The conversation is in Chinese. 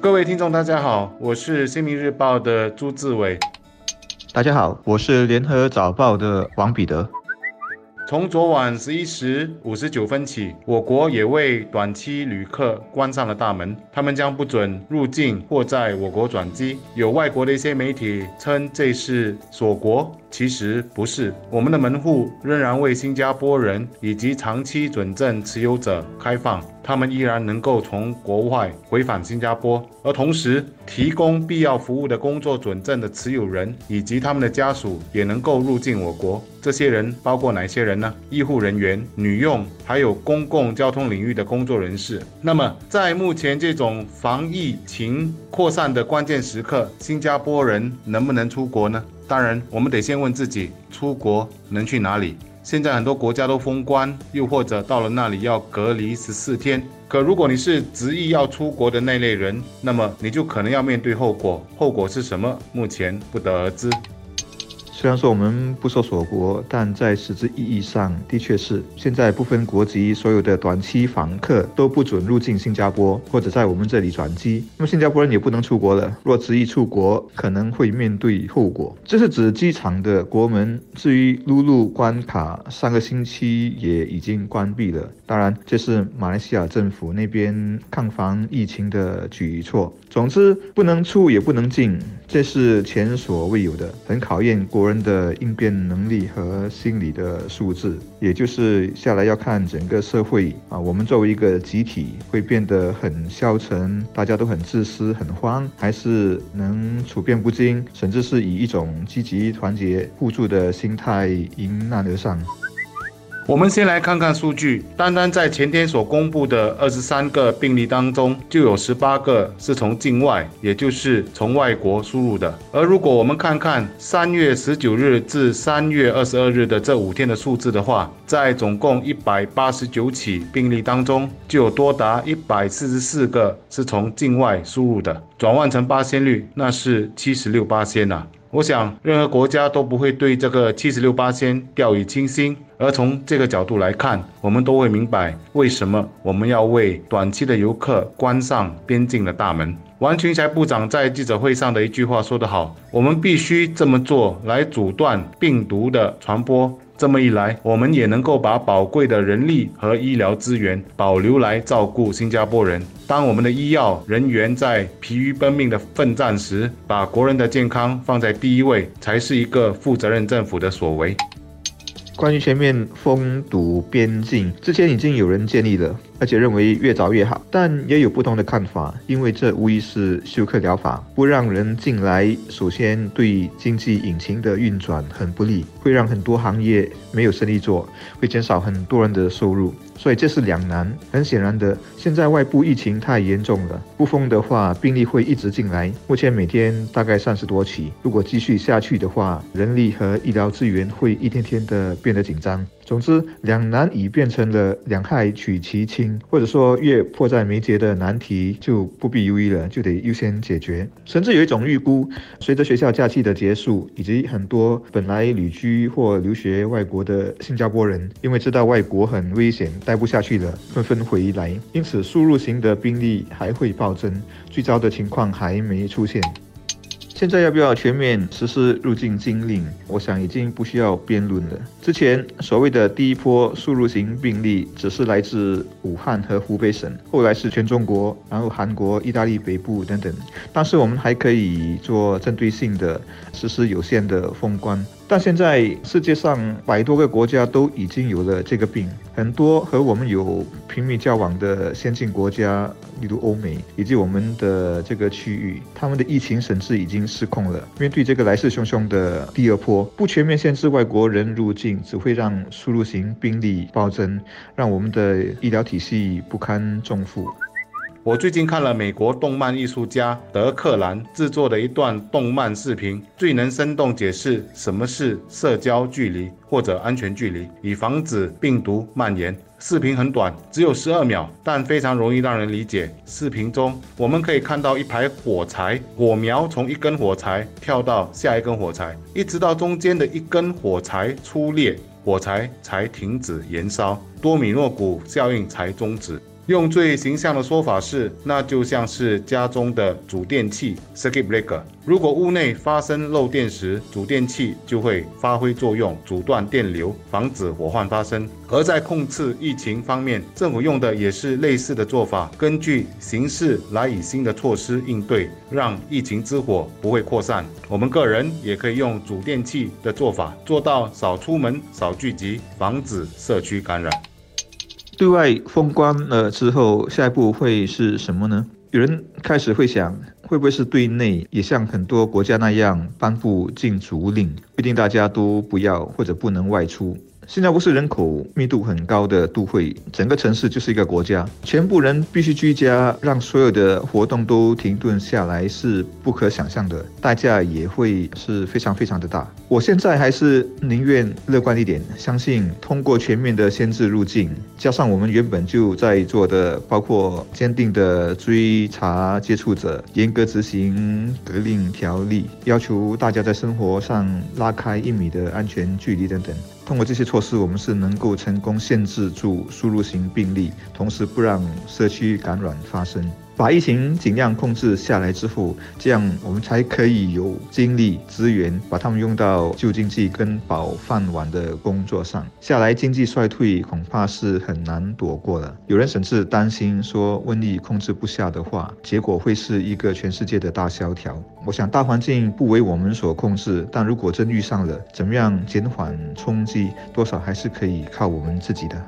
各位听众，大家好，我是新民日报的朱志伟。大家好，我是联合早报的王彼得。从昨晚十一时五十九分起，我国也为短期旅客关上了大门，他们将不准入境或在我国转机。有外国的一些媒体称这是锁国，其实不是。我们的门户仍然为新加坡人以及长期准证持有者开放。他们依然能够从国外回返新加坡，而同时提供必要服务的工作准证的持有人以及他们的家属也能够入境我国。这些人包括哪些人呢？医护人员、女佣，还有公共交通领域的工作人士。那么，在目前这种防疫情扩散的关键时刻，新加坡人能不能出国呢？当然，我们得先问自己：出国能去哪里？现在很多国家都封关，又或者到了那里要隔离十四天。可如果你是执意要出国的那类人，那么你就可能要面对后果。后果是什么？目前不得而知。虽然说我们不说锁国，但在实质意义上的确是，现在不分国籍，所有的短期访客都不准入境新加坡或者在我们这里转机。那么新加坡人也不能出国了。若执意出国，可能会面对后果。这是指机场的国门。至于陆路关卡，上个星期也已经关闭了。当然，这是马来西亚政府那边抗防疫情的举措。总之，不能出也不能进，这是前所未有的，很考验国。人的应变能力和心理的素质，也就是下来要看整个社会啊，我们作为一个集体会变得很消沉，大家都很自私、很慌，还是能处变不惊，甚至是以一种积极、团结、互助的心态迎难而上。我们先来看看数据，单单在前天所公布的二十三个病例当中，就有十八个是从境外，也就是从外国输入的。而如果我们看看三月十九日至三月二十二日的这五天的数字的话，在总共一百八十九起病例当中，就有多达一百四十四个是从境外输入的，转换成八仙率，那是七十六八仙呐。我想，任何国家都不会对这个七十六八仙掉以轻心。而从这个角度来看，我们都会明白为什么我们要为短期的游客关上边境的大门。王群才部长在记者会上的一句话说得好：“我们必须这么做来阻断病毒的传播。这么一来，我们也能够把宝贵的人力和医疗资源保留来照顾新加坡人。当我们的医药人员在疲于奔命的奋战时，把国人的健康放在第一位，才是一个负责任政府的所为。”关于全面封堵边境，之前已经有人建议了。而且认为越早越好，但也有不同的看法，因为这无疑是休克疗法，不让人进来，首先对经济引擎的运转很不利，会让很多行业没有生意做，会减少很多人的收入，所以这是两难。很显然的，现在外部疫情太严重了，不封的话，病例会一直进来，目前每天大概三十多起，如果继续下去的话，人力和医疗资源会一天天的变得紧张。总之，两难已变成了两害取其轻，或者说越迫在眉睫的难题就不必犹豫了，就得优先解决。甚至有一种预估，随着学校假期的结束，以及很多本来旅居或留学外国的新加坡人，因为知道外国很危险，待不下去了，纷纷回来，因此输入型的病例还会暴增，最糟的情况还没出现。现在要不要全面实施入境禁令？我想已经不需要辩论了。之前所谓的第一波输入型病例只是来自武汉和湖北省，后来是全中国，然后韩国、意大利北部等等。但是我们还可以做针对性的实施有限的封关。但现在世界上百多个国家都已经有了这个病，很多和我们有频密交往的先进国家，例如欧美以及我们的这个区域，他们的疫情甚至已经失控了。面对这个来势汹汹的第二波，不全面限制外国人入境，只会让输入型病例暴增，让我们的医疗体系不堪重负。我最近看了美国动漫艺术家德克兰制作的一段动漫视频，最能生动解释什么是社交距离或者安全距离，以防止病毒蔓延。视频很短，只有十二秒，但非常容易让人理解。视频中我们可以看到一排火柴，火苗从一根火柴跳到下一根火柴，一直到中间的一根火柴出裂，火柴才停止燃烧，多米诺骨效应才终止。用最形象的说法是，那就像是家中的主电器 （circuit breaker）。如果屋内发生漏电时，主电器就会发挥作用，阻断电流，防止火患发生。而在控制疫情方面，政府用的也是类似的做法，根据形势来以新的措施应对，让疫情之火不会扩散。我们个人也可以用主电器的做法，做到少出门、少聚集，防止社区感染。对外封关了之后，下一步会是什么呢？有人开始会想。会不会是对内也像很多国家那样颁布禁足令，规定大家都不要或者不能外出？新加坡是人口密度很高的都会，整个城市就是一个国家，全部人必须居家，让所有的活动都停顿下来是不可想象的，代价也会是非常非常的大。我现在还是宁愿乐观一点，相信通过全面的限制入境，加上我们原本就在做的，包括坚定的追查接触者，严格执行隔令条例，要求大家在生活上拉开一米的安全距离等等。通过这些措施，我们是能够成功限制住输入型病例，同时不让社区感染发生。把疫情尽量控制下来之后，这样我们才可以有精力资源把它们用到救经济跟保饭碗的工作上。下来经济衰退恐怕是很难躲过的。有人甚至担心说，瘟疫控制不下的话，结果会是一个全世界的大萧条。我想大环境不为我们所控制，但如果真遇上了，怎么样减缓冲击，多少还是可以靠我们自己的。